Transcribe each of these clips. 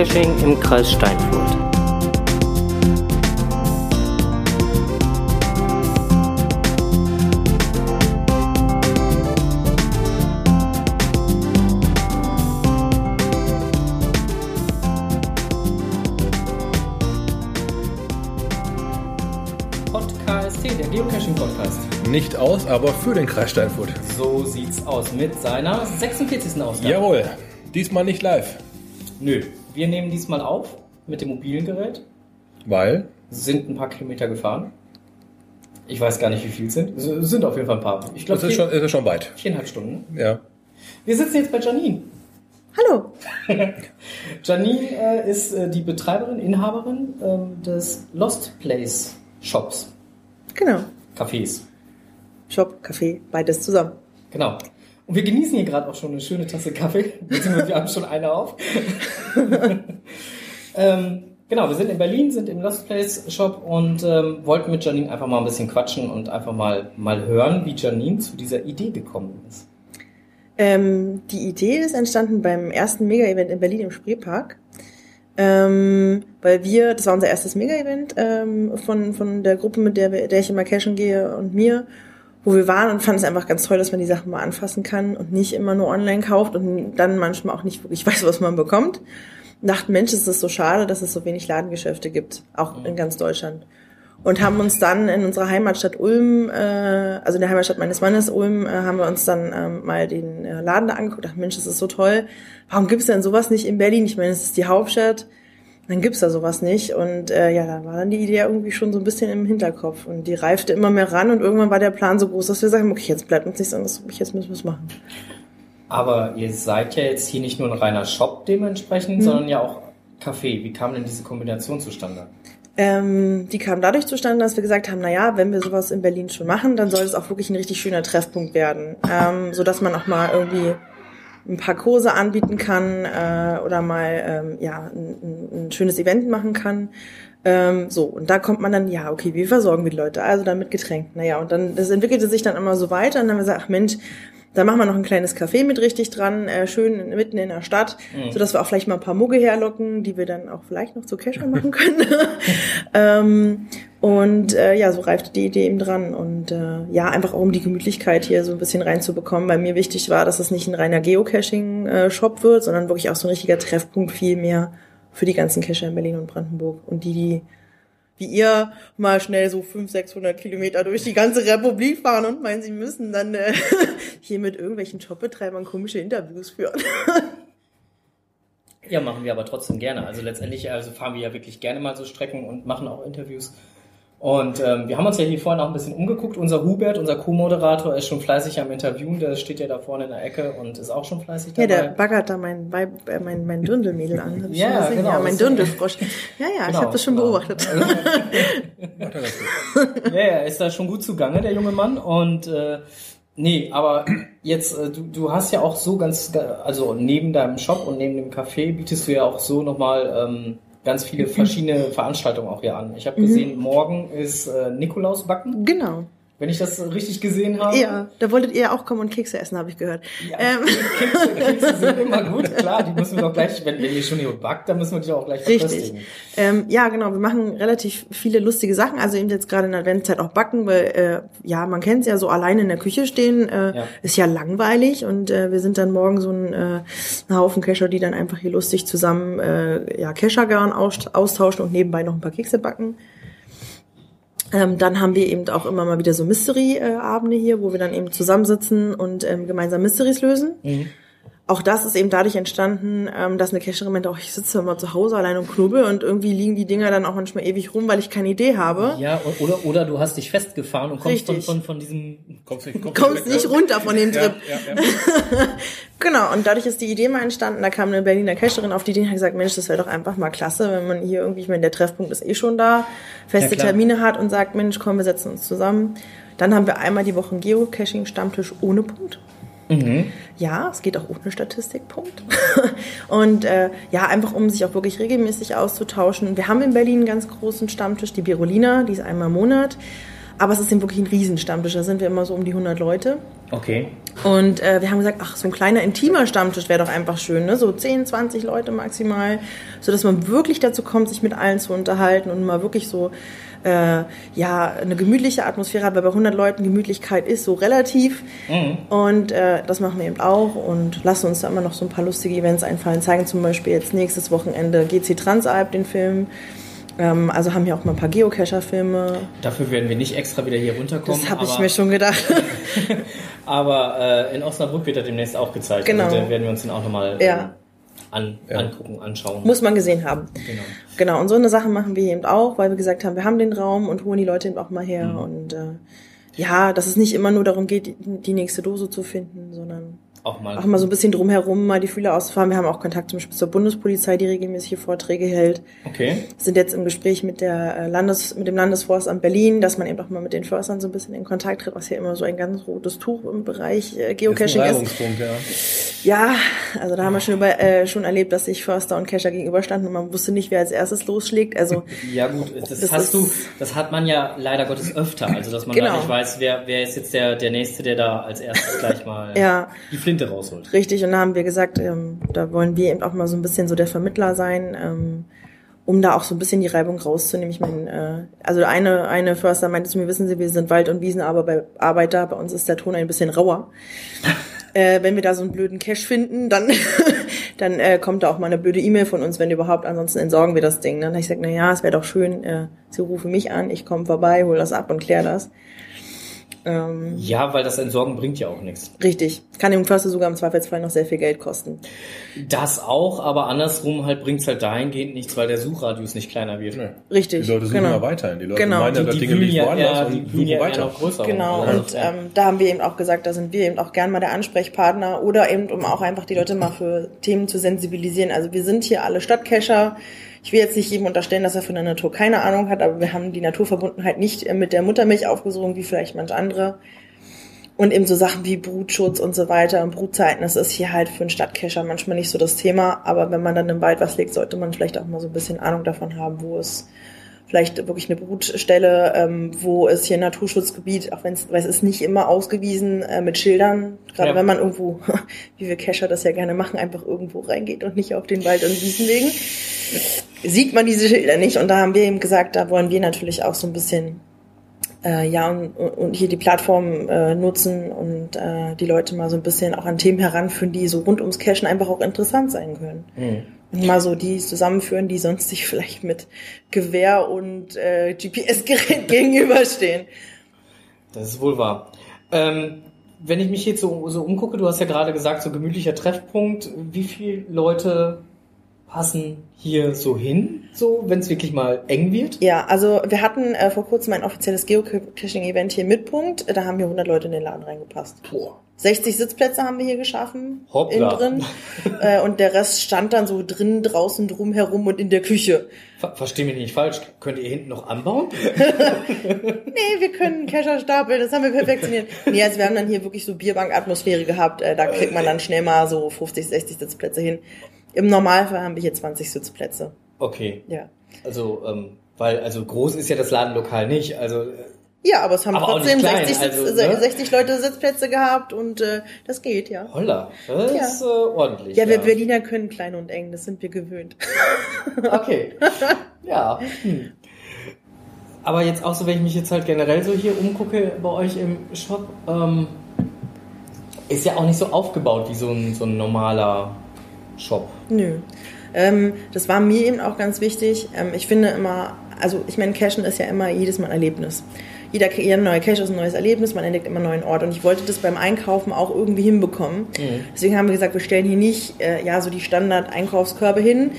Geocaching im Kreis Steinfurt. Podcast, der Geocaching-Podcast. Nicht aus, aber für den Kreis Steinfurt. So sieht's aus mit seiner 46. Ausgabe. Jawohl, diesmal nicht live. Nö, wir nehmen diesmal auf mit dem mobilen Gerät, Weil? sind ein paar Kilometer gefahren. Ich weiß gar nicht, wie viel es sind. Es sind auf jeden Fall ein paar. Ich glaube, Das ist schon, ist schon weit. viereinhalb Stunden. Ja. Wir sitzen jetzt bei Janine. Hallo. Janine äh, ist äh, die Betreiberin, Inhaberin ähm, des Lost Place Shops, Genau. Cafés. Shop, Café, beides zusammen. Genau. Und wir genießen hier gerade auch schon eine schöne Tasse Kaffee. Beziehungsweise wir haben schon eine auf. ähm, genau, wir sind in Berlin, sind im Lost Place Shop und ähm, wollten mit Janine einfach mal ein bisschen quatschen und einfach mal, mal hören, wie Janine zu dieser Idee gekommen ist. Ähm, die Idee ist entstanden beim ersten Mega-Event in Berlin im Spreepark. Ähm, weil wir, das war unser erstes Mega-Event ähm, von, von der Gruppe, mit der, der ich immer cashen gehe und mir, wo wir waren und fanden es einfach ganz toll, dass man die Sachen mal anfassen kann und nicht immer nur online kauft und dann manchmal auch nicht wirklich weiß, was man bekommt. Und dachten, Mensch, ist das so schade, dass es so wenig Ladengeschäfte gibt, auch in ganz Deutschland. Und haben uns dann in unserer Heimatstadt Ulm, äh, also in der Heimatstadt meines Mannes Ulm, äh, haben wir uns dann ähm, mal den äh, Laden da angeguckt. Dachten, Mensch, das ist so toll. Warum gibt's denn sowas nicht in Berlin? Ich meine, es ist die Hauptstadt. Dann gibt's da sowas nicht. Und äh, ja, da war dann die Idee irgendwie schon so ein bisschen im Hinterkopf. Und die reifte immer mehr ran. Und irgendwann war der Plan so groß, dass wir sagen, okay, jetzt bleibt uns nichts anderes jetzt müssen wir es machen. Aber ihr seid ja jetzt hier nicht nur ein reiner Shop dementsprechend, sondern ja auch Café. Wie kam denn diese Kombination zustande? Ähm, die kam dadurch zustande, dass wir gesagt haben, na ja, wenn wir sowas in Berlin schon machen, dann soll es auch wirklich ein richtig schöner Treffpunkt werden, ähm, so dass man auch mal irgendwie ein paar Kurse anbieten kann äh, oder mal ähm, ja ein, ein, schönes Event machen kann. Ähm, so und da kommt man dann, ja okay, wie versorgen wir die Leute? Also dann mit Getränken. Naja und dann das entwickelte sich dann immer so weiter und dann haben wir gesagt, ach Mensch, da machen wir noch ein kleines Café mit richtig dran, äh, schön mitten in der Stadt, Mhm. so dass wir auch vielleicht mal ein paar Mugge herlocken, die wir dann auch vielleicht noch zu Cashern machen können. ähm, und äh, ja, so reifte die Idee eben dran. Und äh, ja, einfach auch um die Gemütlichkeit hier so ein bisschen reinzubekommen, weil mir wichtig war, dass es nicht ein reiner Geocaching-Shop wird, sondern wirklich auch so ein richtiger Treffpunkt viel mehr für die ganzen Cacher in Berlin und Brandenburg. Und die, die wie ihr mal schnell so 500, 600 Kilometer durch die ganze Republik fahren und meinen, sie müssen dann äh, hier mit irgendwelchen Shopbetreibern komische Interviews führen. Ja, machen wir aber trotzdem gerne. Also letztendlich also fahren wir ja wirklich gerne mal so Strecken und machen auch Interviews. Und ähm, wir haben uns ja hier vorhin auch ein bisschen umgeguckt. Unser Hubert, unser Co-Moderator, ist schon fleißig am Interviewen. Der steht ja da vorne in der Ecke und ist auch schon fleißig Ja, dabei. der baggert da mein, Weib- äh, mein, mein Dündelmädel an. Hab ich Ja, genau, ja, mein Dündelfrosch. Ja, ja, ich Genau, habe das schon genau. beobachtet. Ja, ja, ist da schon gut zugange, der junge Mann. Und äh, nee, aber jetzt, äh, du, du hast ja auch so ganz, also neben deinem Shop und neben dem Café bietest du ja auch so nochmal ähm, ganz viele verschiedene Veranstaltungen auch hier an. Ich habe gesehen, morgen ist äh, Nikolausbacken, Genau. Wenn ich das richtig gesehen habe. Ja, da wolltet ihr ja auch kommen und Kekse essen, habe ich gehört. Ja, Ähm, Kekse, Kekse sind immer gut, klar, die müssen wir doch gleich, wenn, wenn ihr schon hier backt, dann müssen wir die auch gleich Richtig. Ähm, ja, genau. Wir machen relativ viele lustige Sachen. Also eben jetzt gerade in der Adventszeit auch backen, weil äh, ja, man kennt es ja so alleine in der Küche stehen, äh, Ja. ist ja langweilig und äh, wir sind dann morgen so ein, äh, ein Haufen Kescher, die dann einfach hier lustig zusammen äh, ja Keschergarn aus, austauschen und nebenbei noch ein paar Kekse backen. Ähm, dann haben wir eben auch immer mal wieder so Mystery-Abende hier, wo wir dann eben zusammensitzen und ähm, gemeinsam Mysteries lösen. Auch das ist eben dadurch entstanden, ähm, dass eine Cacherin meinte, auch ich sitze immer zu Hause allein und knubbel und irgendwie liegen die Dinger dann auch manchmal ewig rum, weil ich keine Idee habe. Ja, oder, oder du hast dich festgefahren und kommst von, von, von diesem Kommst nicht, kommst Kommst nicht ne? runter von dem Ja, Trip. ja, ja. Genau, und dadurch ist die Idee mal entstanden. Da kam eine Berliner Cacherin auf die Idee und hat gesagt, Mensch, das wäre doch einfach mal klasse, wenn man hier irgendwie, ich meine, der Treffpunkt ist eh schon da, feste Ja. Termine hat und sagt, Mensch, komm, wir setzen uns zusammen. Dann haben wir einmal die Woche einen Geocaching-Stammtisch ohne Punkt. Ja, es geht auch ohne Statistikpunkt. und äh, ja, einfach um sich auch wirklich regelmäßig auszutauschen. Wir haben in Berlin einen ganz großen Stammtisch, die Birolina, die ist einmal im Monat. aber es ist eben wirklich ein Riesenstammtisch. Da sind wir immer so um die 100 Leute. Okay. Und äh, wir haben gesagt, ach, so ein kleiner intimer Stammtisch wäre doch einfach schön, ne? So 10, 20 Leute maximal, so dass man wirklich dazu kommt, sich mit allen zu unterhalten und mal wirklich so äh, ja eine gemütliche Atmosphäre hat, weil bei 100 Leuten Gemütlichkeit ist so relativ. Und äh, das machen wir eben auch und lassen uns da immer noch so ein paar lustige Events einfallen. Zeigen zum Beispiel jetzt nächstes Wochenende GC Transalp den Film. Ähm, also haben hier auch mal ein paar Geocacher-Filme. Dafür werden wir nicht extra wieder hier runterkommen. Das habe ich mir schon gedacht. Aber äh, in Osnabrück wird er demnächst auch gezeigt. Genau. Also, da werden wir uns den auch nochmal Ja. An, angucken, anschauen. Muss man gesehen haben. Genau. Genau, und so eine Sache machen wir eben auch, weil wir gesagt haben, wir haben den Raum und holen die Leute eben auch mal her. Mhm. Und äh, ja, dass es nicht immer nur darum geht, die, die nächste Dose zu finden, sondern Auch mal. auch mal so ein bisschen drumherum mal die Fühler auszufahren. Wir haben auch Kontakt zum Beispiel zur Bundespolizei, die regelmäßige Vorträge hält. Okay. Sind jetzt im Gespräch mit der äh, Landes, mit dem Landesforstamt Berlin, dass man eben auch mal mit den Förstern so ein bisschen in Kontakt tritt, was ja immer so ein ganz rotes Tuch im Bereich äh, Geocaching ist. Reibungspunkt, ja. Ja, also da haben wir schon, über, äh, schon erlebt, dass sich Förster und Cacher gegenüberstanden und man wusste nicht, wer als erstes losschlägt. Also Ja gut, das, Das hast ist- du, das hat man ja leider Gottes öfter, also dass man Genau. nicht weiß, wer, wer ist jetzt der, der Nächste, der da als erstes gleich mal Ja. die Flinte rausholt. Richtig, und da haben wir gesagt, ähm, da wollen wir eben auch mal so ein bisschen so der Vermittler sein, ähm, um da auch so ein bisschen die Reibung rauszunehmen. Ich meine, äh, also eine, eine Förster meinte zu mir, wissen Sie, wir sind Wald- und Wiesenarbeiter, bei uns ist der Ton ein bisschen rauer. Äh, wenn wir da so einen blöden Cash finden, dann, dann äh, kommt da auch mal eine blöde E-Mail von uns, wenn überhaupt, ansonsten entsorgen wir das Ding. Dann habe ich gesagt, na ja, es wäre doch schön, äh, Sie rufen mich an, ich komme vorbei, hol das ab und klär das. Ähm, Ja, weil das Entsorgen bringt ja auch nichts. richtig. Kann dem Förster sogar im Zweifelsfall noch sehr viel Geld kosten. Das auch, aber andersrum halt bringt's halt dahingehend nichts, weil der Suchradius nicht kleiner wird. Nee. Richtig. Die Leute suchen genau. ja weiterhin. Die Leute Genau. meinen ja, Die, das die Ding liegt ja, woanders ja, und die suchen ja weiter. noch größer. Genau, Also, und ähm, da haben wir eben auch gesagt, da sind wir eben auch gern mal der Ansprechpartner oder eben, um auch einfach die Leute mal für Themen zu sensibilisieren. Also wir sind hier alle Stadtcacher. Ich will jetzt nicht jedem unterstellen, dass er von der Natur keine Ahnung hat, aber wir haben die Naturverbundenheit nicht äh, mit der Muttermilch aufgesogen, wie vielleicht manch andere. Und eben so Sachen wie Brutschutz und so weiter und Brutzeiten, das ist hier halt für einen Stadtcacher manchmal nicht so das Thema. Aber wenn man dann im Wald was legt, sollte man vielleicht auch mal so ein bisschen Ahnung davon haben, wo es vielleicht wirklich eine Brutstelle, ähm, wo es hier ein Naturschutzgebiet, auch wenn es, weil es ist nicht immer ausgewiesen äh, mit Schildern, gerade Ja. wenn man irgendwo, wie wir Cacher das ja gerne machen, einfach irgendwo reingeht und nicht auf den Wald und Wiesen legen, sieht man diese Schilder nicht. Und da haben wir eben gesagt, da wollen wir natürlich auch so ein bisschen äh, ja, und, und hier die Plattform äh, nutzen und äh, die Leute mal so ein bisschen auch an Themen heranführen, die so rund ums Cashen einfach auch interessant sein können. Mhm. Mal so die zusammenführen, die sonst sich vielleicht mit Gewehr und äh, GPS-Gerät gegenüberstehen. Das ist wohl wahr. Ähm, wenn ich mich jetzt so, so umgucke, du hast ja gerade gesagt, so gemütlicher Treffpunkt, wie viele Leute passen hier so hin, so wenn es wirklich mal eng wird? Ja, also wir hatten äh, vor kurzem ein offizielles Geocaching-Event hier mit Punkt. Da haben hier 100 Leute in den Laden reingepasst. Boah. 60 Sitzplätze haben wir hier geschaffen, Hoppla. innen drin. äh, und der Rest stand dann so drin, draußen, drum herum und in der Küche. Ver Versteh mich nicht falsch, könnt ihr hinten noch anbauen? Nee, wir können Kescher stapeln, das haben wir perfektioniert. Nee, also wir haben dann hier wirklich so Bierbank-Atmosphäre gehabt. Äh, da kriegt man dann schnell mal so 50, 60 Sitzplätze hin. Im Normalfall haben wir hier 20 Sitzplätze. Okay, Ja. also, ähm, weil, also groß ist ja das Ladenlokal nicht, also, äh, Ja, aber es haben Aber trotzdem klein, 60, Sitz, also, ne? 60 Leute Sitzplätze gehabt und äh, das geht, ja. holla, das Ja. ist äh, ordentlich. Ja, wir Berliner können klein und eng, das sind wir gewöhnt. Okay. ja. Hm. Aber jetzt auch so, wenn ich mich jetzt halt generell so hier umgucke bei euch im Shop, ähm, ist ja auch nicht so aufgebaut wie so ein, so ein normaler Shop. Nö. Ähm, das war mir eben auch ganz wichtig. Ähm, ich finde immer, also ich meine, Cashen ist ja immer jedes Mal ein Erlebnis. Jeder, jeder neue Cache ist ein neues Erlebnis, man entdeckt immer einen neuen Ort. Und ich wollte das beim Einkaufen auch irgendwie hinbekommen. Deswegen haben wir gesagt, wir stellen hier nicht äh, ja so die Standard-Einkaufskörbe hin,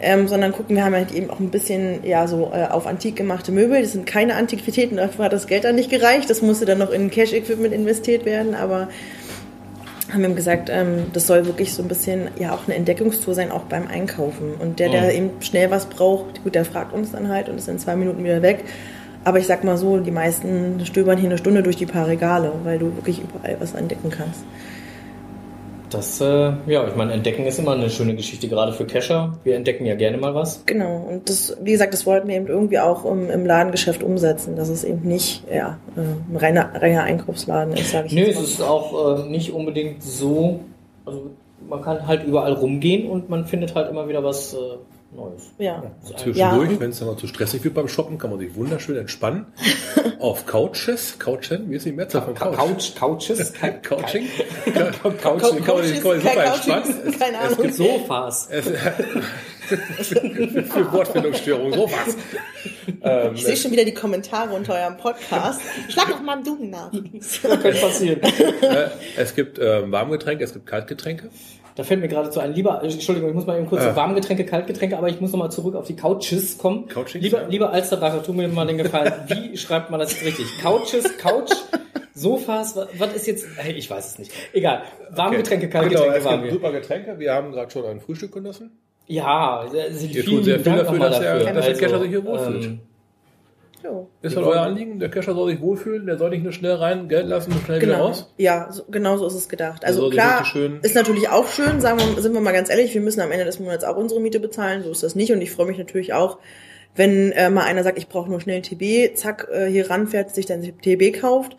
ähm, sondern gucken, wir haben halt eben auch ein bisschen ja so äh, auf antik gemachte Möbel. Das sind keine Antiquitäten, dafür hat das Geld dann nicht gereicht. Das musste dann noch in Cash-Equipment investiert werden, aber haben ihm gesagt, ähm, das soll wirklich so ein bisschen ja auch eine Entdeckungstour sein, auch beim Einkaufen. Und der, der Mhm. eben schnell was braucht, gut, der fragt uns dann halt und ist in zwei Minuten wieder weg. Aber ich sag mal so, die meisten stöbern hier eine Stunde durch die paar Regale, weil du wirklich überall was entdecken kannst. Das, äh, ja, ich meine, entdecken ist immer eine schöne Geschichte, gerade für Cacher. Wir entdecken ja gerne mal was. Genau. Und das, wie gesagt, das wollten wir eben irgendwie auch im, im Ladengeschäft umsetzen, dass es eben nicht ja, äh, ein reiner, reiner Einkaufsladen ist, sage ich Nö, es mal. ist auch äh, nicht unbedingt so. Also man kann halt überall rumgehen und man findet halt immer wieder was äh, Neues. Ja. Zwischendurch, Ja. wenn es dann mal zu stressig wird beim Shoppen, kann man sich wunderschön entspannen. auf Couches, Couchen, wie ist die Mehrzahl von Couch? Couch, Couches, Couching? Couch, Kann man sich- kann man sich super entspannen. Couches, keine Es Ahnung. gibt so Sofas. es, für Wortfindungsstörungen, so was. Ähm, Ich sehe schon wieder die Kommentare unter eurem Podcast. Schlag doch mal im Duden nach. Könnte passieren. äh, es gibt ähm, Warmgetränke, es gibt Kaltgetränke. Da fällt mir gerade zu ein, lieber, Entschuldigung, ich muss mal eben kurz Ah. Warmgetränke, Kaltgetränke, aber ich muss nochmal zurück auf die Couches kommen. Couchings, lieber, ja. lieber Alsterbacher, tu mir mal den Gefallen. Wie schreibt man das richtig? Couches, Couch, Sofas, wa- was ist jetzt, hey, ich weiß es nicht. Egal. Warmgetränke, Kaltgetränke genau, es waren gibt wir. super Getränke. Wir haben gerade schon ein Frühstück genossen. Ja, vielen tut sehr viel Dank dafür, dass der- dafür. dass der Also, Kescher sich hier wohlfühlt. ähm, Jo. Ist halt euer Anliegen? Der Kescher soll sich wohlfühlen, der soll nicht nur schnell rein, Geld lassen und schnell wieder Genau. raus. Ja, so, genau so ist es gedacht. Also Also klar, ist natürlich auch schön, sagen wir, sind wir mal ganz ehrlich, wir müssen am Ende des Monats auch unsere Miete bezahlen, so ist das nicht. Und ich freue mich natürlich auch, wenn äh, mal einer sagt, ich brauche nur schnell TB, zack, äh, hier ranfährt, sich dann TB kauft.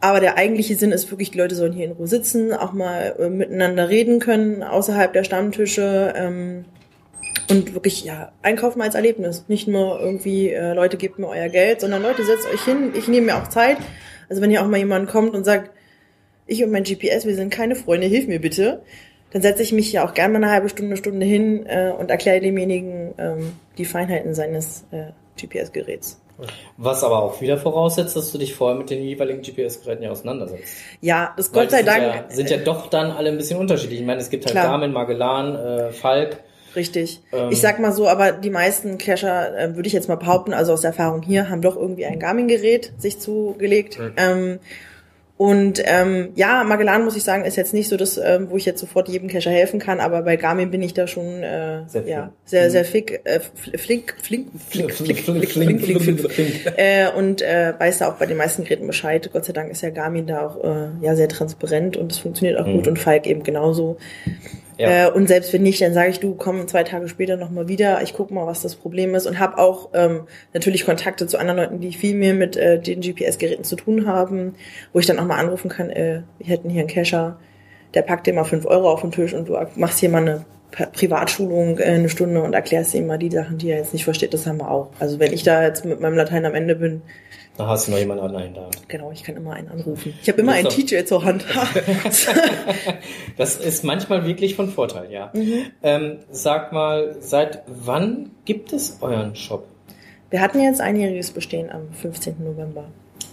Aber der eigentliche Sinn ist wirklich, die Leute sollen hier in Ruhe sitzen, auch mal äh, miteinander reden können, außerhalb der Stammtische. Ähm, und wirklich, ja, einkaufen als Erlebnis. Nicht nur irgendwie, äh, Leute, gebt mir euer Geld, sondern Leute, setzt euch hin. Ich nehme mir auch Zeit. Also wenn hier auch mal jemand kommt und sagt, ich und mein GPS, wir sind keine Freunde, hilf mir bitte, dann setze ich mich ja auch gerne mal eine halbe Stunde, Stunde hin äh, und erkläre demjenigen ähm, die Feinheiten seines äh, GPS-Geräts. Was aber auch wieder voraussetzt, dass du dich vorher mit den jeweiligen GPS-Geräten ja auseinandersetzt. Ja, das Weil Gott sei die sind Dank. Ja, sind ja doch dann alle ein bisschen unterschiedlich. Ich meine, es gibt halt Klar. Garmin, Magellan, äh, Falk. Richtig. Ähm, ich sag mal so, aber die meisten Cacher, äh, würde ich jetzt mal behaupten, also aus Erfahrung hier, haben doch irgendwie ein Garmin-Gerät sich zugelegt. Ähm, und ähm, ja, Magellan muss ich sagen, ist jetzt nicht so das, ähm, wo ich jetzt sofort jedem Cacher helfen kann, aber bei Garmin bin ich da schon äh, Sehr ja, sehr, sehr fick, äh, fl- flink, flink, flink, flink, flink, flink, flink, flink, flink. Äh, und äh, weiß da auch bei den meisten Geräten Bescheid. Gott sei Dank ist ja Garmin da auch äh, ja sehr transparent und es funktioniert auch gut und Falk eben genauso. Ja. Äh, und selbst wenn nicht, dann sage ich, du komm zwei Tage später nochmal wieder, ich guck mal, was das Problem ist und habe auch ähm, natürlich Kontakte zu anderen Leuten, die viel mehr mit äh, den GPS-Geräten zu tun haben, wo ich dann auch mal anrufen kann, äh, wir hätten hier einen Cacher, der packt dir mal fünf Euro auf den Tisch und du machst hier mal eine Pri- Privatschulung äh, eine Stunde und erklärst ihm mal die Sachen, die er jetzt nicht versteht, das haben wir auch. Also wenn ich da jetzt mit meinem Latein am Ende bin, Da hast du noch jemanden an der Hand. genau, ich kann immer einen anrufen. Ich habe immer einen Teacher zur Hand. Das ist manchmal wirklich von Vorteil, ja. Mhm. Ähm, sag mal, seit wann gibt es euren Shop? Wir hatten jetzt einjähriges Bestehen am 15. November.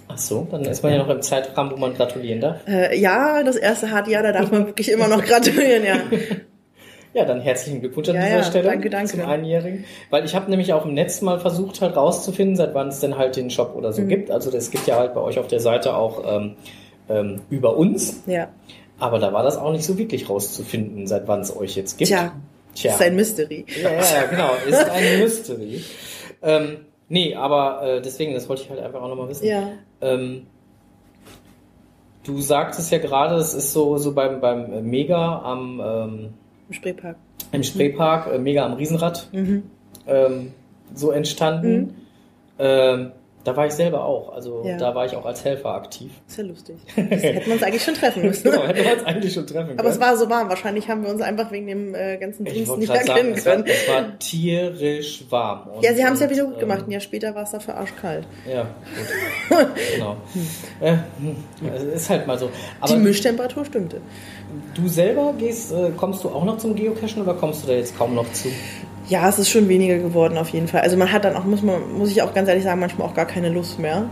Ach so, dann ist man ja noch im Zeitrahmen, wo man gratulieren darf. Äh, ja, das erste harte Jahr, da darf man wirklich immer noch gratulieren, ja. Ja, dann herzlichen Glückwunsch an Ja, dieser ja, Stelle danke, danke. zum Einjährigen. Weil ich habe nämlich auch im Netz mal versucht halt rauszufinden, seit wann es denn halt den Shop oder so Mhm. gibt. Also es gibt ja halt bei euch auf der Seite auch ähm, ähm, über uns, Ja. aber da war das auch nicht so wirklich rauszufinden, seit wann es euch jetzt gibt. Tja, Tja. ist ein Mystery. Ja, ja, genau. Ist ein Mystery. Ähm, nee, aber äh, deswegen, das wollte ich halt einfach auch nochmal wissen. Ja. Ähm, du sagtest ja gerade, es ist so, so beim, beim Mega am ähm, Im Spreepark. im Spreepark, äh, Mega am Riesenrad, Mhm. ähm, so entstanden. Ähm, da war ich selber auch. Also Ja. da war ich auch als Helfer aktiv. Ist ja lustig. Das hätten wir uns eigentlich schon treffen müssen. Genau, hätte man uns eigentlich schon treffen können. Aber es war so warm. Wahrscheinlich haben wir uns einfach wegen dem äh, ganzen Dienst nicht erkennen es war, können. es war tierisch warm. Und, Ja, sie haben es ja wieder gut gemacht. ähm, Ein Jahr später war es dafür arschkalt. Ja, gut. genau. Äh, hm, es ist halt mal so. Aber Die Mischtemperatur stimmte. du selber gehst, äh, kommst du auch noch zum Geocachen oder kommst du da jetzt kaum noch zu? Ja, es ist schon weniger geworden auf jeden Fall. Also man hat dann auch, muss man, muss ich auch ganz ehrlich sagen, manchmal auch gar keine Lust mehr.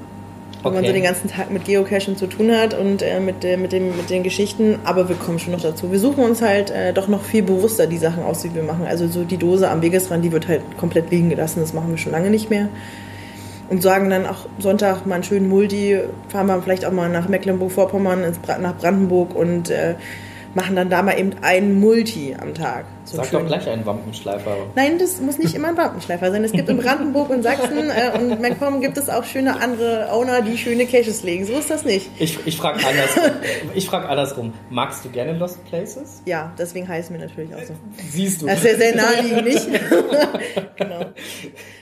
Wenn man Okay. so den ganzen Tag mit Geocachen zu tun hat und äh, mit, äh, mit, dem, mit den Geschichten, aber wir kommen schon noch dazu. Wir suchen uns halt äh, doch noch viel bewusster die Sachen aus, die wir machen. Also so die Dose am Wegesrand, die wird halt komplett liegen gelassen, das machen wir schon lange nicht mehr. Und sagen dann auch Sonntag mal einen schönen Multi, fahren wir vielleicht auch mal nach Mecklenburg-Vorpommern, nach Brandenburg und äh, machen dann da mal eben einen Multi am Tag. So Sag doch schönen- gleich einen Wampenschleifer. Nein, das muss nicht immer ein Wampenschleifer sein. Es gibt in Brandenburg und Sachsen äh, und MacPom gibt es auch schöne andere Owner, die schöne Caches legen. So ist das nicht. Ich, ich frage andersrum. ich frag andersrum. Magst du gerne Lost Places? Ja, deswegen heißt es mir natürlich auch so. Siehst du. Das ist ja sehr naheliegend, nicht? genau.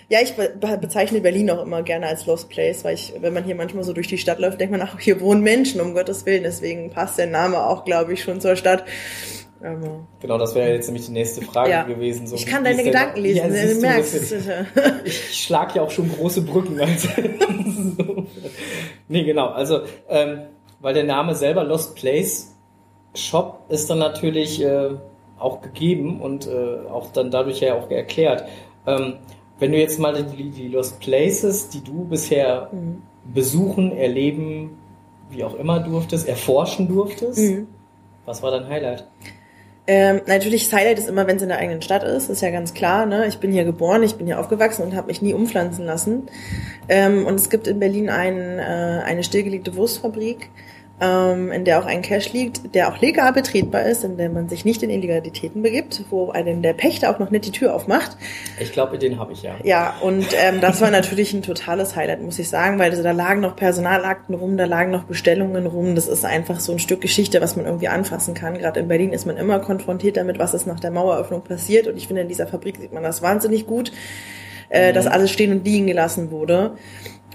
Ja, ich be be- bezeichne Berlin auch immer gerne als Lost Place, weil ich, wenn man hier manchmal so durch die Stadt läuft, denkt man, ach, hier wohnen Menschen, um Gottes Willen. Deswegen passt der Name auch, glaube ich, schon zur Stadt. Aber, Genau, das wäre jetzt nämlich die nächste Frage ja. gewesen. So, ich kann deine Gedanken lesen, Ja, du merkst. äh, Ich schlag ja auch schon große Brücken. Also. so. Nee, genau. Also, ähm, weil der Name selber Lost Place Shop ist dann natürlich äh, auch gegeben und äh, auch dann dadurch ja auch erklärt. Ähm, wenn du jetzt mal die, die Lost Places, die du bisher Mhm. besuchen, erleben, wie auch immer durftest, erforschen durftest, Mhm. was war dein Highlight? Ähm, natürlich, das Highlight ist immer, wenn es in der eigenen Stadt ist, ist ja ganz klar. Ne? Ich bin hier geboren, ich bin hier aufgewachsen und habe mich nie umpflanzen lassen. Ähm, und es gibt in Berlin ein, äh, eine stillgelegte Wurstfabrik, ähm, in der auch ein Cache liegt, der auch legal betretbar ist, in der man sich nicht in Illegalitäten begibt, wo einen der Pächter auch noch nicht die Tür aufmacht. Ich glaube, den habe ich ja. Ja, und ähm, das war natürlich ein totales Highlight, muss ich sagen, weil also, da lagen noch Personalakten rum, da lagen noch Bestellungen rum. Das ist einfach so ein Stück Geschichte, was man irgendwie anfassen kann. Gerade in Berlin ist man immer konfrontiert damit, was ist nach der Maueröffnung passiert. Und ich finde, in dieser Fabrik sieht man das wahnsinnig gut, äh, dass alles stehen und liegen gelassen wurde.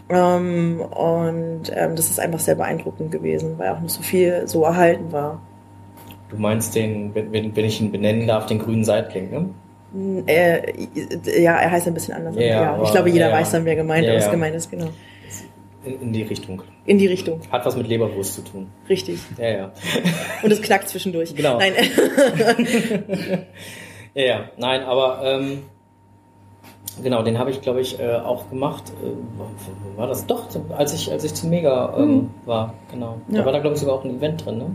Ähm, und ähm, das ist einfach sehr beeindruckend gewesen, weil auch noch so viel so erhalten war. Du meinst den, wenn, wenn ich ihn benennen darf, den grünen Seitling, ne? Äh, ja, er heißt ein bisschen anders. Ja, Ja, aber- ich glaube, jeder ja. weiß dann, wer gemeint Ja, was gemeint ist, genau. In, in die Richtung. In die Richtung, Hat was mit Leberwurst zu tun. richtig. Ja, ja. Und es knackt zwischendurch. Genau. Nein, Ja, ja. Nein, aber ähm, genau, den habe ich, glaube ich, äh, auch gemacht. Äh, war das doch, als ich, als ich zu Mega ähm, war, genau. Da Mhm. Ja. war da, glaube ich, sogar auch ein Event drin, ne?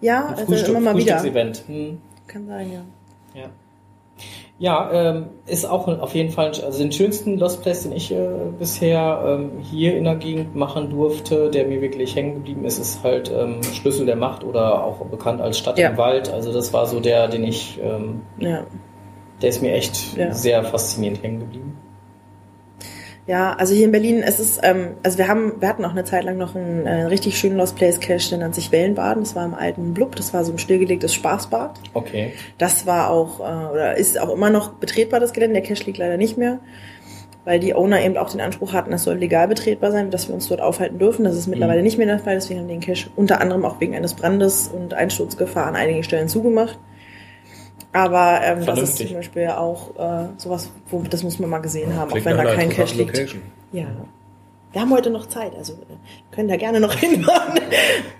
ja, Ein also immer mal wieder. Frühstücksevent. Hm. Kann sein, ja. Ja. Ja, ähm, ist auch auf jeden Fall also den schönsten Lost Place, den ich äh, bisher ähm, hier in der Gegend machen durfte, der mir wirklich hängen geblieben ist, ist halt ähm, Schlüssel der Macht oder auch bekannt als Stadt Ja. im Wald. Also das war so der, den ich, ähm, Ja, der ist mir echt Ja. sehr faszinierend hängen geblieben. ja also hier in Berlin, es ist, ähm, also wir haben, wir hatten auch eine Zeit lang noch einen äh, richtig schönen Lost Place Cache, der nannte sich Wellenbaden. Das war im alten Blub, das war so ein stillgelegtes Spaßbad. Okay. Das war auch, äh, oder ist auch immer noch betretbar, das Gelände. Der Cache liegt leider nicht mehr, weil die Owner eben auch den Anspruch hatten, es soll legal betretbar sein, dass wir uns dort aufhalten dürfen. Das ist mittlerweile Mhm. nicht mehr der Fall, deswegen haben die den Cache unter anderem auch wegen eines Brandes und Einsturzgefahr an einigen Stellen zugemacht. Aber ähm, das ist zum Beispiel auch äh, sowas, wo, das muss man mal gesehen haben, Klingt auch wenn da kein interessanten liegt. Location. Ja. Wir haben heute noch Zeit, also können da gerne noch hinfahren.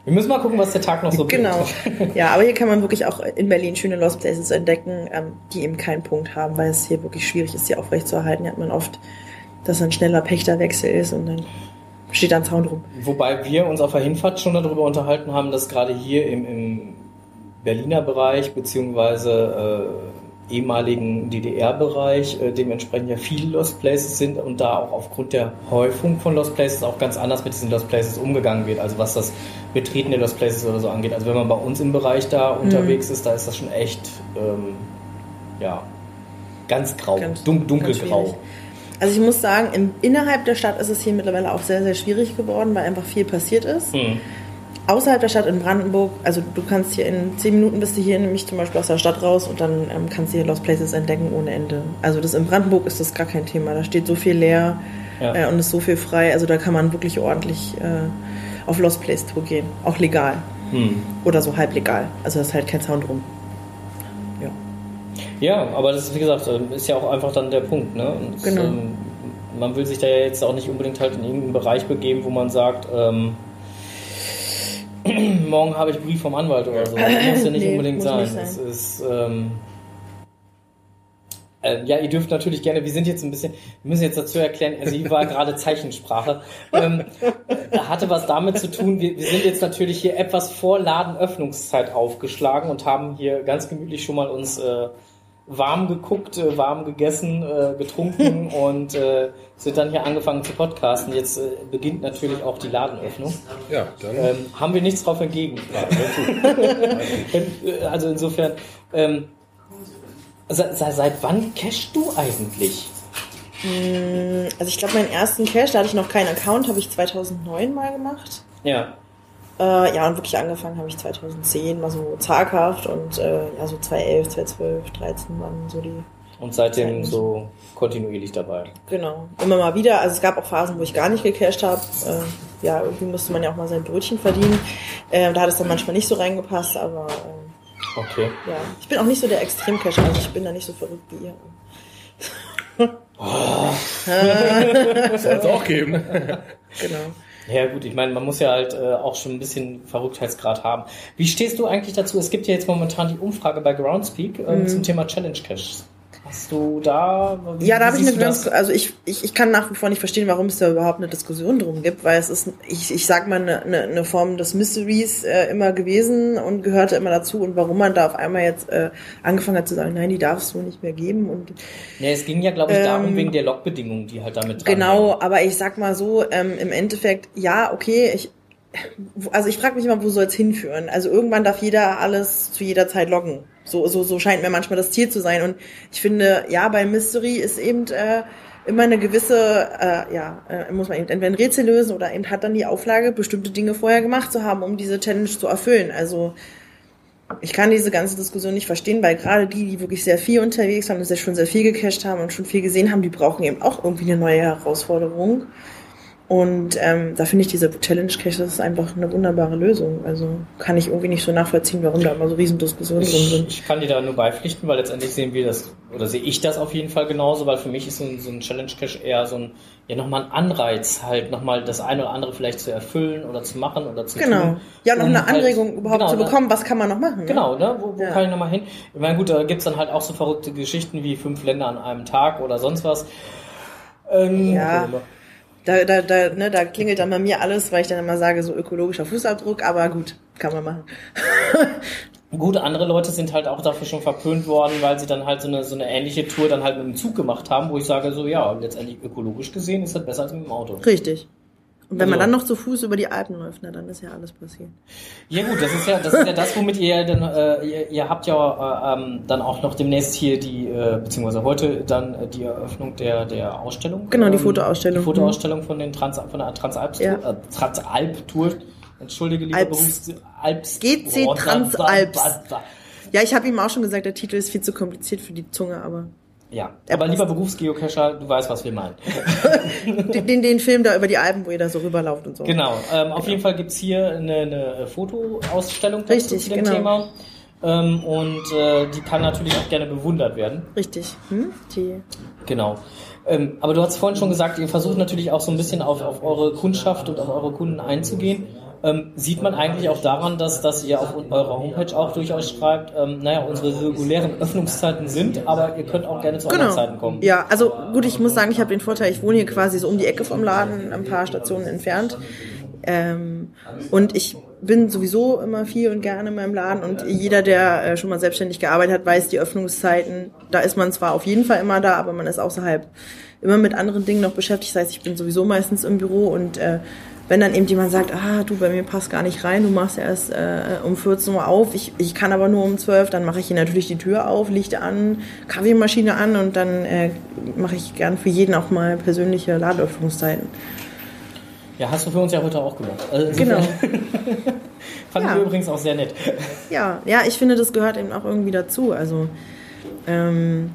Wir müssen mal gucken, was der Tag noch so bringt. Genau. Ja, aber hier kann man wirklich auch in Berlin schöne Lost Places entdecken, ähm, die eben keinen Punkt haben, weil es hier wirklich schwierig ist, sie aufrechtzuerhalten. Hier hat man oft, dass ein schneller Pächterwechsel ist und dann steht da ein Zaun drum. Wobei wir uns auf der Hinfahrt schon darüber unterhalten haben, dass gerade hier im, im Berliner Bereich beziehungsweise äh, ehemaligen DDR-Bereich äh, dementsprechend ja viele Lost Places sind und da auch aufgrund der Häufung von Lost Places auch ganz anders mit diesen Lost Places umgegangen wird. Also was das Betreten der Lost Places oder so angeht. Also wenn man bei uns im Bereich da unterwegs ist, da ist das schon echt ähm, ja ganz grau, Ganz- dun ganz dunkelgrau. schwierig. Also ich muss sagen, im, innerhalb der Stadt ist es hier mittlerweile auch sehr, sehr schwierig geworden, weil einfach viel passiert ist. Hm. Außerhalb der Stadt in Brandenburg, also du kannst hier in zehn Minuten bist du hier nämlich zum Beispiel aus der Stadt raus und dann ähm, kannst du hier Lost Places entdecken ohne Ende. Also das in Brandenburg ist das gar kein Thema. Da steht so viel leer Ja. äh, und ist so viel frei. Also da kann man wirklich ordentlich äh, auf Lost Place Tour gehen. Auch legal. Hm. Oder so halb legal. Also da ist halt kein Zaun drum. Ja. Ja, aber das ist, wie gesagt, ähm, ist ja auch einfach dann der Punkt. Ne? Und es, Genau. ähm, man will sich da ja jetzt auch nicht unbedingt halt in irgendeinen Bereich begeben, wo man sagt, ähm, morgen habe ich Brief vom Anwalt oder so. Das muss ja nicht Nee, unbedingt sein. nicht sein. Es ist, ähm, äh, ja, ihr dürft natürlich gerne, wir sind jetzt ein bisschen, wir müssen jetzt dazu erklären, also hier war gerade Zeichensprache. Ähm, hatte was damit zu tun, wir, wir sind jetzt natürlich hier etwas vor Ladenöffnungszeit aufgeschlagen und haben hier ganz gemütlich schon mal uns äh, warm geguckt, äh, warm gegessen, äh, getrunken und äh, sind dann hier angefangen zu podcasten. Jetzt beginnt natürlich auch die Ladenöffnung. Ja, dann Ähm, haben wir nichts drauf entgegen. ja, also insofern, ähm, Se, se, seit wann cashst du eigentlich? Mm, Also ich glaube, meinen ersten Cash, da hatte ich noch keinen Account, habe ich 2009 mal gemacht. Ja. Äh, ja, und wirklich angefangen habe ich 2010, mal so zaghaft und äh, ja, so 2011, 2012, 13 waren so die, Und seitdem so kontinuierlich dabei. genau, immer mal wieder. Also es gab auch Phasen, wo ich gar nicht gecasht habe. Äh, ja, irgendwie musste man ja auch mal sein Brötchen verdienen. Äh, da hat es dann manchmal nicht so reingepasst, aber äh, Okay. ja, ich bin auch nicht so der Extremcacher, also ich bin da nicht so verrückt wie ihr. Soll es auch geben. Genau. Ja gut, ich meine, man muss ja halt äh, auch schon ein bisschen Verrücktheitsgrad haben. Wie stehst du eigentlich dazu? Es gibt ja jetzt momentan die Umfrage bei Groundspeak ähm, Mhm. zum Thema Challenge Caches. Hast du da? Ja, da habe ich eine ganz, also ich, ich, ich kann nach wie vor nicht verstehen, warum es da überhaupt eine Diskussion drum gibt, weil es ist, ich, ich sag mal, eine, eine, eine Form des Mysteries äh, immer gewesen und gehörte immer dazu und warum man da auf einmal jetzt äh, angefangen hat zu sagen, nein, die darf es so nicht mehr geben und Ja, es ging ja, glaube ich, darum Ähm, wegen der Logbedingungen, die halt damit dran genau, aber ich sag mal so, ähm, im Endeffekt, ja, okay, ich, also ich frage mich immer, wo soll es hinführen? Also irgendwann darf jeder alles zu jeder Zeit loggen. So, so, so scheint mir manchmal das Ziel zu sein. Und ich finde, ja, bei Mystery ist eben äh, immer eine gewisse, äh, ja, äh, muss man eben entweder ein Rätsel lösen oder eben hat dann die Auflage, bestimmte Dinge vorher gemacht zu haben, um diese Challenge zu erfüllen. Also ich kann diese ganze Diskussion nicht verstehen, weil gerade die, die wirklich sehr viel unterwegs und sehr, schon sehr viel gecached haben und schon viel gesehen haben, die brauchen eben auch irgendwie eine neue Herausforderung. Und ähm, da finde ich diese Challenge Cache das ist einfach eine wunderbare Lösung. Also kann ich irgendwie nicht so nachvollziehen, warum da immer so Riesendiskussionen drin sind. ich kann dir da nur beipflichten, weil letztendlich sehen wir das, oder sehe ich das auf jeden Fall genauso, weil für mich ist so ein, so ein Challenge Cache eher so ein, ja nochmal ein Anreiz, halt nochmal das eine oder andere vielleicht zu erfüllen oder zu machen oder zu Genau. tun. Ja, noch um eine halt- Anregung überhaupt genau, zu ne? bekommen, was kann man noch machen. Ne? Genau, ne? Wo, wo Ja. kann ich nochmal hin? Ich meine, gut, da gibt's dann halt auch so verrückte Geschichten wie fünf Länder an einem Tag oder sonst was. Ähm, Ja. Da, da, da, ne, da klingelt dann bei mir alles, weil ich dann immer sage, so ökologischer Fußabdruck, aber gut, kann man machen. Gut, andere Leute sind halt auch dafür schon verpönt worden, weil sie dann halt so eine, so eine ähnliche Tour dann halt mit dem Zug gemacht haben, wo ich sage so, ja, letztendlich ökologisch gesehen ist das besser als mit dem Auto. Richtig. Und wenn man Also- dann noch zu Fuß über die Alpen läuft, na, dann ist ja alles passiert. Ja gut, das ist ja das, ist ja das womit ihr dann, äh, ihr, ihr habt ja äh, ähm, dann auch noch demnächst hier die, äh, beziehungsweise heute dann äh, die Eröffnung der, der Ausstellung. Genau, die Ähm, Fotoausstellung. Die Fotoausstellung von, den Trans, von der Transalp-Tour. Ja. Äh, Transalp-Tour. Entschuldige, liebe Alps. Berufs... Alps. GC Oh, Transalps. Ja, ich habe ihm auch schon gesagt, der Titel ist viel zu kompliziert für die Zunge, aber Ja, Er aber lieber Berufsgeocacher, du weißt, was wir meinen. den, den, Film da über die Alpen, wo ihr da so rüberlauft und so. Genau, ähm, auf jeden Fall gibt's hier eine, eine Fotoausstellung dazu Richtig, zu dem genau. Thema. Ähm, und äh, die kann natürlich auch gerne bewundert werden. Richtig. Hm? Die, Genau. Ähm, aber du hast vorhin schon gesagt, ihr versucht natürlich auch so ein bisschen auf, auf eure Kundschaft und auf eure Kunden einzugehen. Ähm, sieht man eigentlich auch daran, dass, dass ihr auf eurer Homepage auch durchaus schreibt, ähm, naja, unsere regulären Öffnungszeiten sind, aber ihr könnt auch gerne zu anderen genau. Zeiten kommen. Ja, also gut, ich muss sagen, ich habe den Vorteil, ich wohne hier quasi so um die Ecke vom Laden, ein paar Stationen entfernt. Ähm, und ich bin sowieso immer viel und gerne in meinem Laden und jeder, der äh, schon mal selbstständig gearbeitet hat, weiß die Öffnungszeiten. Da ist man zwar auf jeden Fall immer da, aber man ist außerhalb immer mit anderen Dingen noch beschäftigt. Das heißt, ich bin sowieso meistens im Büro und äh, wenn dann eben jemand sagt, ah, du, bei mir passt gar nicht rein, du machst erst äh, um 14 Uhr auf, ich, ich kann aber nur um 12, dann mache ich hier natürlich die Tür auf, Licht an, Kaffeemaschine an und dann äh, mache ich gern für jeden auch mal persönliche Ladeöffnungszeiten. Ja, hast du für uns ja heute auch gemacht. Also Genau. Fand Ja. ich übrigens auch sehr nett. Ja, ja, ich finde, das gehört eben auch irgendwie dazu. Also, ähm,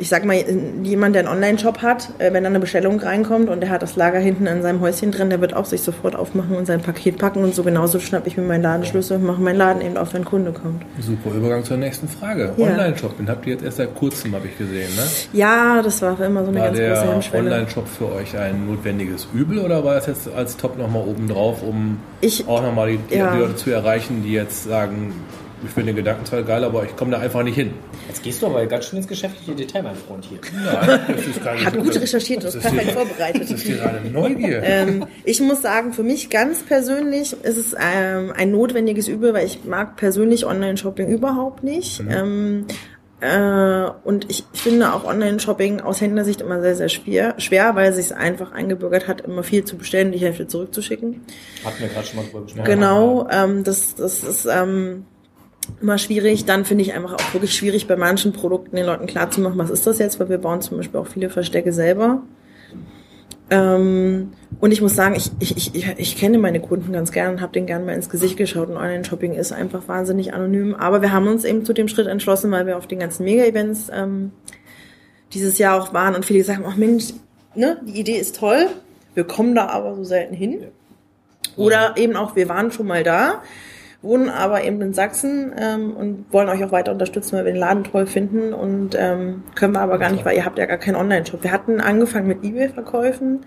ich sag mal, jemand, der einen Online-Shop hat, äh, wenn da eine Bestellung reinkommt und der hat das Lager hinten an seinem Häuschen drin, der wird auch sich sofort aufmachen und sein Paket packen und so genauso schnapp ich mir meinen Ladenschlüssel und mache meinen Laden eben auf, wenn ein Kunde kommt. Super Übergang zur nächsten Frage. Ja. Online-Shop, den habt ihr jetzt erst seit kurzem, habe ich gesehen. Ne? Ja, das war immer so eine War ganz große der Hemmschwelle. Online-Shop für euch ein notwendiges Übel oder war das jetzt als Top nochmal oben drauf, um Ich- auch nochmal die, die ja. Leute zu erreichen, die jetzt sagen, ich finde den Gedanken zwar geil, aber ich komme da einfach nicht hin. Jetzt gehst du aber ganz schön ins geschäftliche Detail, mein Freund hier. Nein, das ist gar nicht Hat so- gut recherchiert, das ist perfekt hier- vorbereitet. Das ist hier gerade Neugier. Ähm, ich muss sagen, für mich ganz persönlich ist es ähm, ein notwendiges Übel, weil ich mag persönlich Online-Shopping überhaupt nicht. Ähm, äh, und ich finde auch Online-Shopping aus Händlersicht immer sehr, sehr schwer, schwer weil es sich einfach eingebürgert hat, immer viel zu bestellen, die Hälfte zurückzuschicken. Hatten wir gerade schon mal drüber gesprochen. Genau, ähm, das, das ist, ähm, immer schwierig. Dann finde ich einfach auch wirklich schwierig, bei manchen Produkten den Leuten klarzumachen, was ist das jetzt, weil wir bauen zum Beispiel auch viele Verstecke selber. Ähm, und ich muss sagen, ich, ich, ich, ich kenne meine Kunden ganz gern und habe denen gern mal ins Gesicht geschaut. Und Online-Shopping ist einfach wahnsinnig anonym. Aber wir haben uns eben zu dem Schritt entschlossen, weil wir auf den ganzen Mega-Events ähm, dieses Jahr auch waren und viele gesagt haben, ach Mensch, ne, die Idee ist toll, wir kommen da aber so selten hin. Oder eben auch, wir waren schon mal da, wohnen aber eben in Sachsen ähm, und wollen euch auch weiter unterstützen, weil wir den Laden toll finden. Und ähm, können wir aber gar nicht, weil ihr habt ja gar keinen Online-Shop. Wir hatten angefangen mit Ebay-Verkäufen,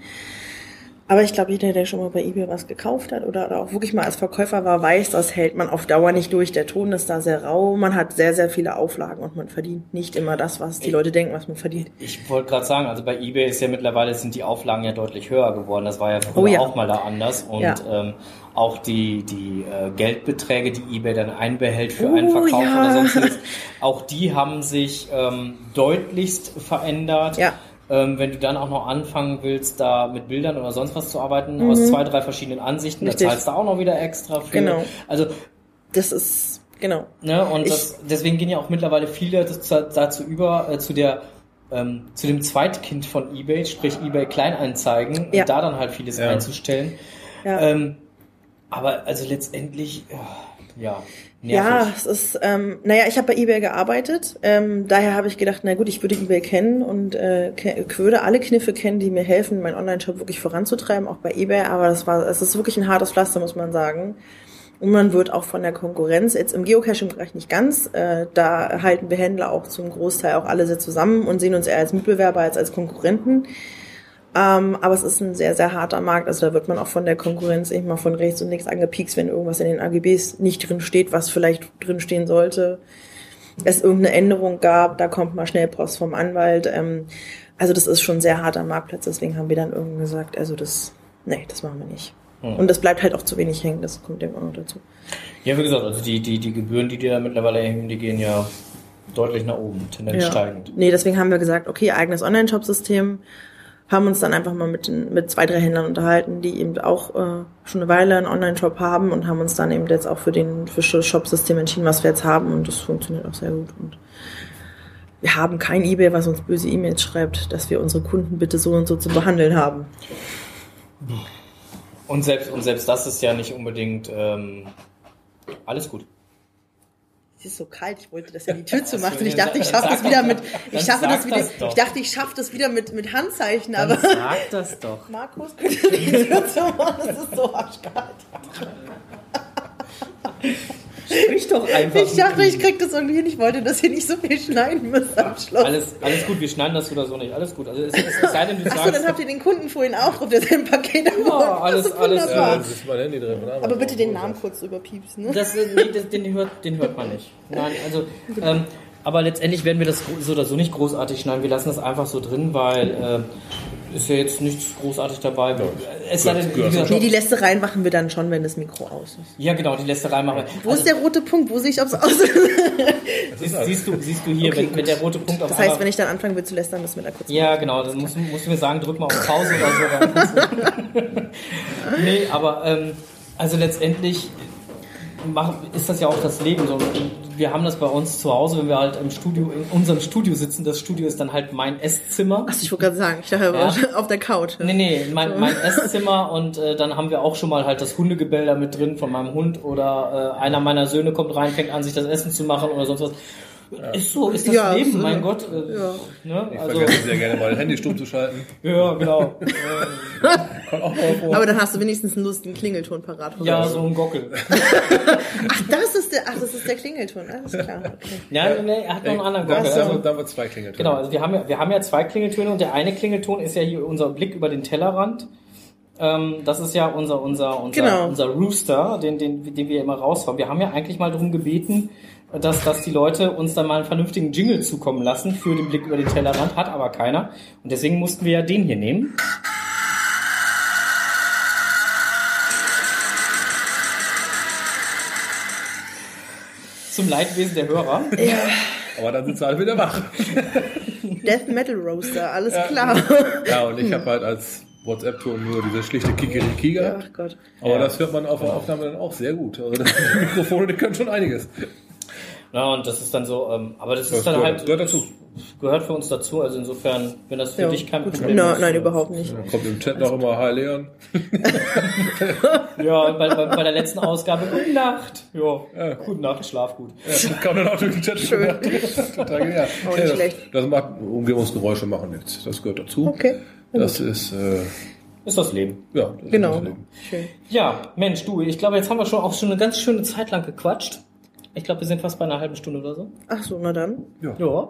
aber ich glaube, jeder, der schon mal bei eBay was gekauft hat oder, oder auch wirklich mal als Verkäufer war, weiß, das hält man auf Dauer nicht durch. Der Ton ist da sehr rau, man hat sehr, sehr viele Auflagen und man verdient nicht immer das, was die Leute denken, was man verdient. Ich wollte gerade sagen, also bei eBay ist ja mittlerweile sind die Auflagen ja deutlich höher geworden. Das war ja früher Oh ja. auch mal da anders. Und Ja. ähm, auch die, die äh, Geldbeträge, die eBay dann einbehält für Oh einen Verkauf ja. oder sonstiges, auch die haben sich ähm, deutlichst verändert. Ja. Ähm, wenn du dann auch noch anfangen willst, da mit Bildern oder sonst was zu arbeiten, aus zwei, drei verschiedenen Ansichten, Mhm. Richtig. da zahlst du auch noch wieder extra für. Genau. Also Das ist, genau. Ne? Und Ich- das, deswegen gehen ja auch mittlerweile viele dazu über, äh, zu der ähm, zu dem Zweitkind von eBay, sprich eBay Kleinanzeigen, Ja. da dann halt vieles Ja. einzustellen. Ja. Ähm, aber also letztendlich, ja, Ja, nervig. es ist, ähm, naja, ich habe bei eBay gearbeitet. Ähm, daher habe ich gedacht, na gut, ich würde eBay kennen und äh, ke- würde alle Kniffe kennen, die mir helfen, meinen Online-Shop wirklich voranzutreiben, auch bei eBay. Aber das war, es ist wirklich ein hartes Pflaster, muss man sagen. Und man wird auch von der Konkurrenz, jetzt im Geocaching-Bereich nicht ganz, äh, da halten wir Händler auch zum Großteil auch alle sehr zusammen und sehen uns eher als Mitbewerber als als Konkurrenten. Ähm, aber es ist ein sehr, sehr harter Markt. Also da wird man auch von der Konkurrenz eben mal von rechts und links angepiekst, wenn irgendwas in den AGBs nicht drin steht, was vielleicht drin stehen sollte. Es irgendeine Änderung gab, da kommt mal schnell Post vom Anwalt. Ähm, also das ist schon ein sehr harter Marktplatz. Deswegen haben wir dann irgendwann gesagt, also das, nee, das machen wir nicht. Und das bleibt halt auch zu wenig hängen. Das kommt eben auch noch dazu. Ja, wie gesagt, also die, die, die Gebühren, die dir da mittlerweile erheben, die gehen ja deutlich nach oben, Tendenz steigend. Nee, deswegen haben wir gesagt, okay, eigenes Online-Shop-System. Haben uns dann einfach mal mit, den- mit zwei, drei Händlern unterhalten, die eben auch äh, schon eine Weile einen Online-Shop haben und haben uns dann eben jetzt auch für den für Shop-System entschieden, was wir jetzt haben und das funktioniert auch sehr gut. Und wir haben kein Ebay, was uns böse E-Mails schreibt, dass wir unsere Kunden bitte so und so zu behandeln haben. Und selbst, und selbst das ist ja nicht unbedingt ähm, alles gut. Es ist so kalt, ich wollte das ja die Tür Ja, zumachen. das- Ich dachte, ich dann schaffe das wieder mit, ich Dann schaffe das wieder, ich dachte, ich schaffe das wieder mit, mit Handzeichen, aber Sag das doch. Markus, könnte die Tür zumachen, das ist so arschkalt. Sprich doch einfach. Ich dachte, ich krieg das irgendwie hin. Ich wollte, dass ihr nicht so viel schneiden müsst am Schluss. Alles, alles gut, wir schneiden das oder so nicht. Alles gut. Also es, es, es sei denn, du Achso, sagst. dann habt ihr den Kunden vorhin auch drauf, der sein Paket abholt. Ja, alles- alles. Ja, das ist mein Handy drin. Aber bitte den Namen kurz überpiepsen. Ne? Das, äh, nee, das, den, hört, den hört man nicht. Nein, also, ähm, aber letztendlich werden wir das so oder so nicht großartig schneiden. Wir lassen das einfach so drin, weil äh, ist ja jetzt nichts großartig dabei. Es sei denn, Nee, die Lästereien machen wir dann schon, wenn das Mikro aus ist. ja genau, die Lästerei machen wir. Wo ist der rote Punkt? Wo sehe ich, ob es aus ist? siehst, siehst, du, siehst du hier, Okay, wenn, wenn der rote Punkt auf Das heißt, einmal- wenn ich dann anfangen will zu lästern, müssen wir da kurz... Ja, genau, dann musst, du- musst du mir sagen, drück mal auf Pause oder so. Nee, aber ähm, also letztendlich ist das ja auch das Leben so. Wir haben das bei uns zu Hause, wenn wir halt im Studio, in unserem Studio sitzen. Das Studio ist dann halt mein Esszimmer. Achso, ich wollte gerade sagen, ich dachte, Ja. auf der Couch. Nee, nee, mein, mein Esszimmer und äh, dann haben wir auch schon mal halt das Hundegebell da mit drin von meinem Hund oder äh, einer meiner Söhne kommt rein, fängt an, sich das Essen zu machen oder sonst was. Ist so, ist das Ja, Leben, so, mein ja. Gott. Äh, Ja. ne? Ich Also, vergesse sehr gerne mal Handy stumm zu schalten. ja, genau. Auch mal vor. Aber dann hast du wenigstens einen lustigen Klingelton parat. ja, so ein Gockel. Ach, das ist der, ach, das ist der Klingelton. Alles klar. Okay. Ja, nee, er hat noch einen anderen Gockel. Also, da haben wir zwei Klingeltöne. genau, also wir haben, ja, wir haben ja zwei Klingeltöne und der eine Klingelton ist ja hier unser Blick über den Tellerrand. Ähm, das ist ja unser, unser, unser, Genau. unser Rooster, den, den, den wir immer raushauen. Wir haben ja eigentlich mal darum gebeten, dass, dass die Leute uns dann mal einen vernünftigen Jingle zukommen lassen für den Blick über den Tellerrand, hat aber keiner. Und deswegen mussten wir ja den hier nehmen. Zum Leidwesen der Hörer. Aber dann sind sie alle wieder wach. Death Metal Roaster, alles klar. Ja, und ich habe halt als WhatsApp-Ton nur diese schlichte Kikeriki gehabt. Ach Gott. Aber Ja. das hört man auf der Aufnahme dann auch sehr gut. Also das, die Mikrofone, die können schon einiges. Ja, und das ist dann so, ähm, aber das, Das ist dann gehört- halt gehört dazu. gehört für uns dazu. Also insofern, wenn das für Ja, dich kein gut. Problem Na, ist. nein, äh, überhaupt nicht. Dann kommt im Chat noch immer Hi Leon. Ja, bei, bei, bei der letzten Ausgabe, gute Nacht. Ja, Ja. gute Nacht, schlaf gut. Ja, kann man auch durch den Chat Schön. Total genial. Auch nicht Ja, das, schlecht. das macht Umgebungsgeräusche machen nichts. Das gehört dazu. Okay. Das gut. ist äh, Ist das Leben. ja das Genau. ist das Leben. Schön. Ja, Mensch, du, ich glaube, jetzt haben wir schon auch schon eine ganz schöne Zeit lang gequatscht. Ich glaube, wir sind fast bei einer halben Stunde oder so. Ach so, na dann. Ja. Ja.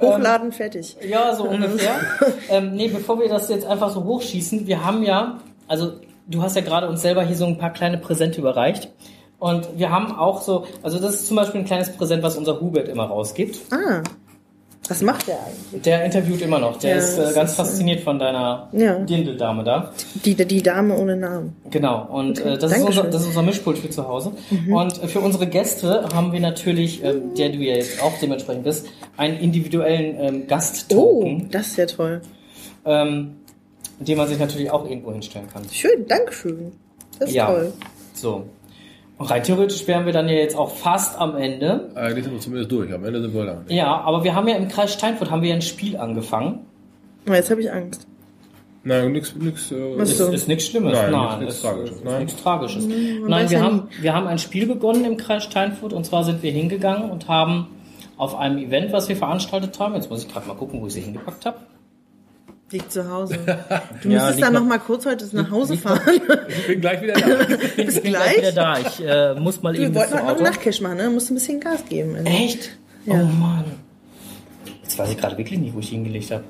Hochladen, fertig. Ja, so ungefähr. ähm, nee, bevor wir das jetzt einfach so hochschießen, wir haben ja, also du hast ja gerade uns selber hier so ein paar kleine Präsente überreicht. Und wir haben auch so, also das ist zum Beispiel ein kleines Präsent, was unser Hubert immer rausgibt. Ah. Was macht der eigentlich? Der interviewt immer noch. Der Ja, ist äh, ganz ist, fasziniert von deiner Ja. Dindeldame da. Die, die Dame ohne Namen. Genau, und Okay, äh, das, ist unser. Mhm. das ist unser Mischpult für zu Hause. Und äh, für unsere Gäste haben wir natürlich, ähm, der du ja jetzt auch dementsprechend bist, einen individuellen ähm, Oh, Gasttoken, das ist ja toll. ähm, den man sich natürlich auch irgendwo hinstellen kann. Schön, Dankeschön. Das ist Ja. toll. So. Und rein theoretisch wären wir dann ja jetzt auch fast am Ende. Eigentlich sind wir zumindest durch. Am Ende sind wir da. Ja, aber wir haben ja im Kreis Steinfurt haben wir ja ein Spiel angefangen. Oh, jetzt habe ich Angst. Nein, nix, nix. Äh, Ist, ist nichts Schlimmes. Nein, Nein, nichts Tragisches. Nein. nichts Tragisches. man Nein, wir haben, wir haben ein Spiel begonnen im Kreis Steinfurt und zwar sind wir hingegangen und haben auf einem Event, was wir veranstaltet haben, jetzt muss ich gerade mal gucken, wo ich sie hingepackt habe. Liegt zu Hause. Du Ja, müsstest liegt dann noch- noch mal kurz heute nach Hause fahren. ich bin gleich wieder da. Ich bin, Bis ich bin gleich? wieder da. Ich äh, muss mal Wir eben bis wollten heute noch Auto. einen Nachtcash machen, ne? Musst du ein bisschen Gas geben. Also. Echt? Ja. Oh Mann. Jetzt weiß ich gerade wirklich nicht, wo ich ihn hingelegt habe.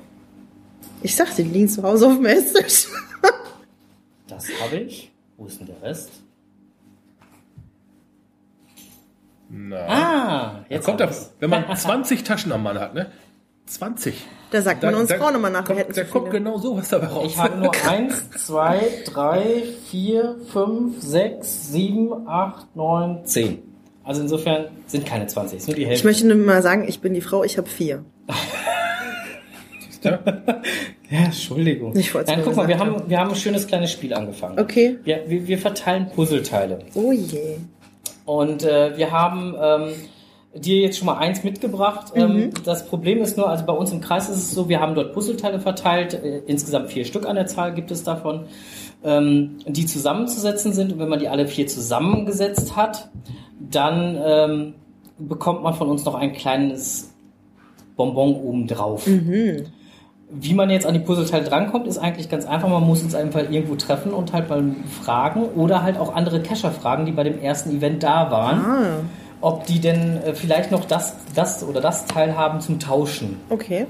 Ich sagte, die liegen zu Hause auf dem Esstisch. Das habe ich. Wo ist denn der Rest? Na. Ah, Da jetzt kommt da, ich's. wenn man 20 Taschen am Mann hat, ne? 20. Da sagt man Da- uns da Frauen immer nach. wir Kommt, hätten da kommt viele. genau sowas dabei raus. Ich habe nur eins, zwei, drei, vier, fünf, sechs, sieben, acht, neun, zehn. Also insofern sind keine 20, ist nur die Ich Hälfte. möchte nur mal sagen, ich bin die Frau, ich habe vier. Ja? Ja, Entschuldigung. Ich wollte es Nein, guck mal, wir gesagt haben, wir haben ein schönes kleines Spiel angefangen. Okay. Wir, wir, wir verteilen Puzzleteile. Oh je. Und äh, wir haben ähm, dir jetzt schon mal eins mitgebracht. Mhm. Ähm, das Problem ist nur, also bei uns im Kreis ist es so, wir haben dort Puzzleteile verteilt. Äh, insgesamt vier Stück an der Zahl gibt es davon, ähm, die zusammenzusetzen sind. Und wenn man die alle vier zusammengesetzt hat, dann ähm, bekommt man von uns noch ein kleines Bonbon obendrauf. Mhm. Wie man jetzt an die Puzzleteile drankommt, ist eigentlich ganz einfach. Man muss uns einfach irgendwo treffen und halt mal fragen oder halt auch andere Cacher fragen, die bei dem ersten Event da waren, Ah, ob die denn äh, vielleicht noch das, das oder das Teil haben zum Tauschen. okay.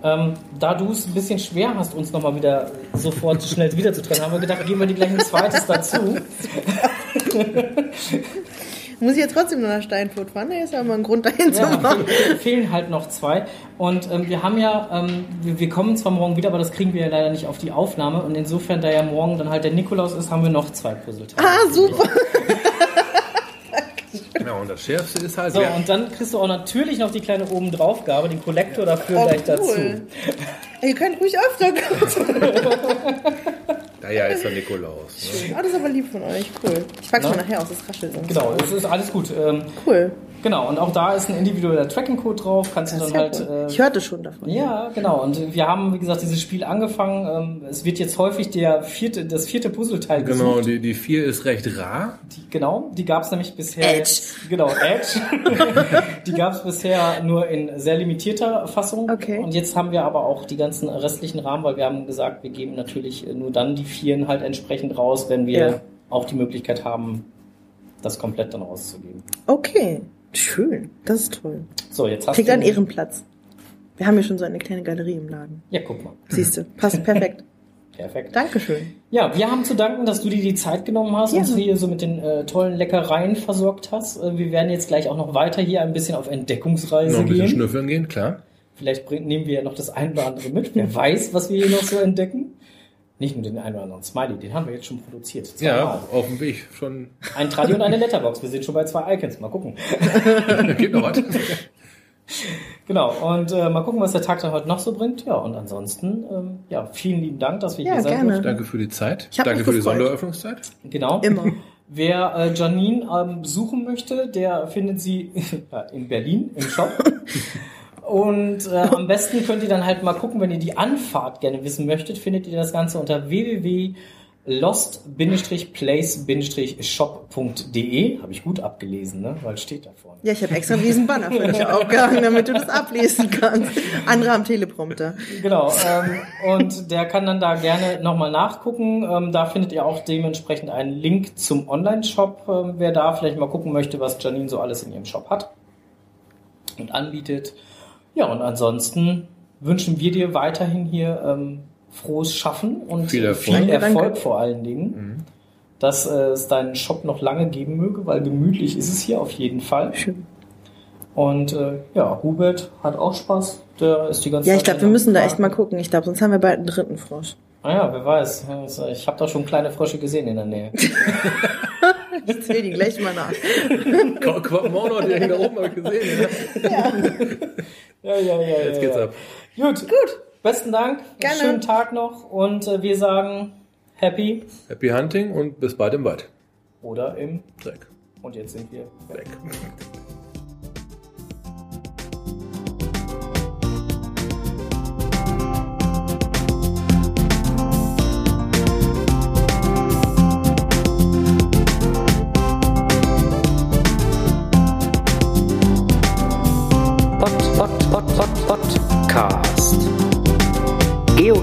Ähm, da du es ein bisschen schwer hast, uns nochmal wieder sofort schnell wiederzutrennen, haben wir gedacht, geben wir dir gleich ein zweites dazu. Muss ich jetzt trotzdem nur nach Steinfurt fahren? Da ist ja mal ein Grund dahin zu Ja, machen. fe- fehlen halt noch zwei. Und ähm, wir haben ja, ähm, wir, wir kommen zwar morgen wieder, aber das kriegen wir ja leider nicht auf die Aufnahme. Und insofern, da ja morgen dann halt der Nikolaus ist, haben wir noch zwei Puzzleteile. Ah, super. Und das Schärfste ist halt, So, wer, und dann kriegst du auch natürlich noch die kleine oben draufgabe, den Kollektor dafür Oh, gleich dazu. cool. Ihr könnt ruhig öfter kommen. da ja ist der Nikolaus. Ne? Oh, das ist aber lieb von euch. Cool. Ich pack's Na? mal nachher aus, das raschelt sonst. Genau, es ist alles gut. Ähm, Cool. Genau, und auch da ist ein individueller Tracking-Code drauf. Kannst du dann halt. cool. Äh, Ich hörte schon davon. ja, genau. Und wir haben, wie gesagt, dieses Spiel angefangen. Ähm, es wird jetzt häufig der vierte, das vierte Puzzleteil Genau, gesucht. die, die 4 ist recht rar. Die, genau, die gab es nämlich bisher. Edge. Jetzt, genau, Edge. die gab es bisher nur in sehr limitierter Fassung. Okay. Und jetzt haben wir aber auch die ganzen restlichen Rahmen, weil wir haben gesagt, wir geben natürlich nur dann die Vieren halt entsprechend raus, wenn wir Ja. auch die Möglichkeit haben, das komplett dann rauszugeben. Okay. Schön. Das ist toll. So, jetzt hast Kriegt du. einen Ehrenplatz. Wir haben hier schon so eine kleine Galerie im Laden. Ja, guck mal. Siehst du. Passt perfekt. Perfekt. Dankeschön. Ja, wir haben zu danken, dass du dir die Zeit genommen hast Ja. und uns hier so mit den äh, tollen Leckereien versorgt hast. Äh, wir werden jetzt gleich auch noch weiter hier ein bisschen auf Entdeckungsreise Noch ein bisschen gehen. schnüffeln gehen, klar. Vielleicht bring, nehmen wir ja noch das ein oder andere mit. Wer weiß, was wir hier noch so entdecken. Nicht nur den einen oder anderen Smiley, den haben wir jetzt schon produziert. Zweimal. Ja, auf dem Weg schon. Ein Tradi und eine Letterbox. Wir sind schon bei zwei Icons. Mal gucken. Geht noch was. Genau. Und äh, mal gucken, was der Tag dann heute noch so bringt. Ja, und ansonsten, ähm, ja, vielen lieben Dank, dass wir Ja, hier sein gerne. durften. Danke für die Zeit. Danke für die. Sonderöffnungszeit. Genau. Immer. Wer äh, Janine ähm, besuchen möchte, der findet sie ja, in Berlin im Shop. Und äh, am besten könnt ihr dann halt mal gucken, wenn ihr die Anfahrt gerne wissen möchtet, findet ihr das Ganze unter www.lost-place-shop.de. Habe ich gut abgelesen, ne? weil steht da vorne. Ja, ich habe extra diesen Banner für dich aufgehangen, damit du das ablesen kannst. Andere am Teleprompter. Genau. Ähm, und der kann dann da gerne nochmal nachgucken. Ähm, da findet ihr auch dementsprechend einen Link zum Online-Shop, ähm, wer da vielleicht mal gucken möchte, was Janine so alles in ihrem Shop hat und anbietet. Ja, und ansonsten wünschen wir dir weiterhin hier ähm, frohes Schaffen und Viel Erfolg. viel Erfolg vor allen Dingen. Dass äh, es deinen Shop noch lange geben möge, weil gemütlich ist es hier auf jeden Fall. Schön. Und äh, ja, Hubert hat auch Spaß. Der ist die ganze Ja, ich Zeit glaube, wir müssen da echt mal gucken. Ich glaube, sonst haben wir bald einen dritten Frosch. Ah ja, wer weiß. Ich habe da schon kleine Frösche gesehen in der Nähe. Ich zähle die gleich mal nach. Quackmauner, der hängt da oben, ich gesehen. Ja. Ja, ja, ja. Jetzt geht's ja. ab. Gut, gut. Besten Dank. Gerne. Schönen Tag noch. Und äh, wir sagen happy Happy Hunting und bis bald im Wald. oder im. Dreck. Und jetzt sind wir Weg. Pod,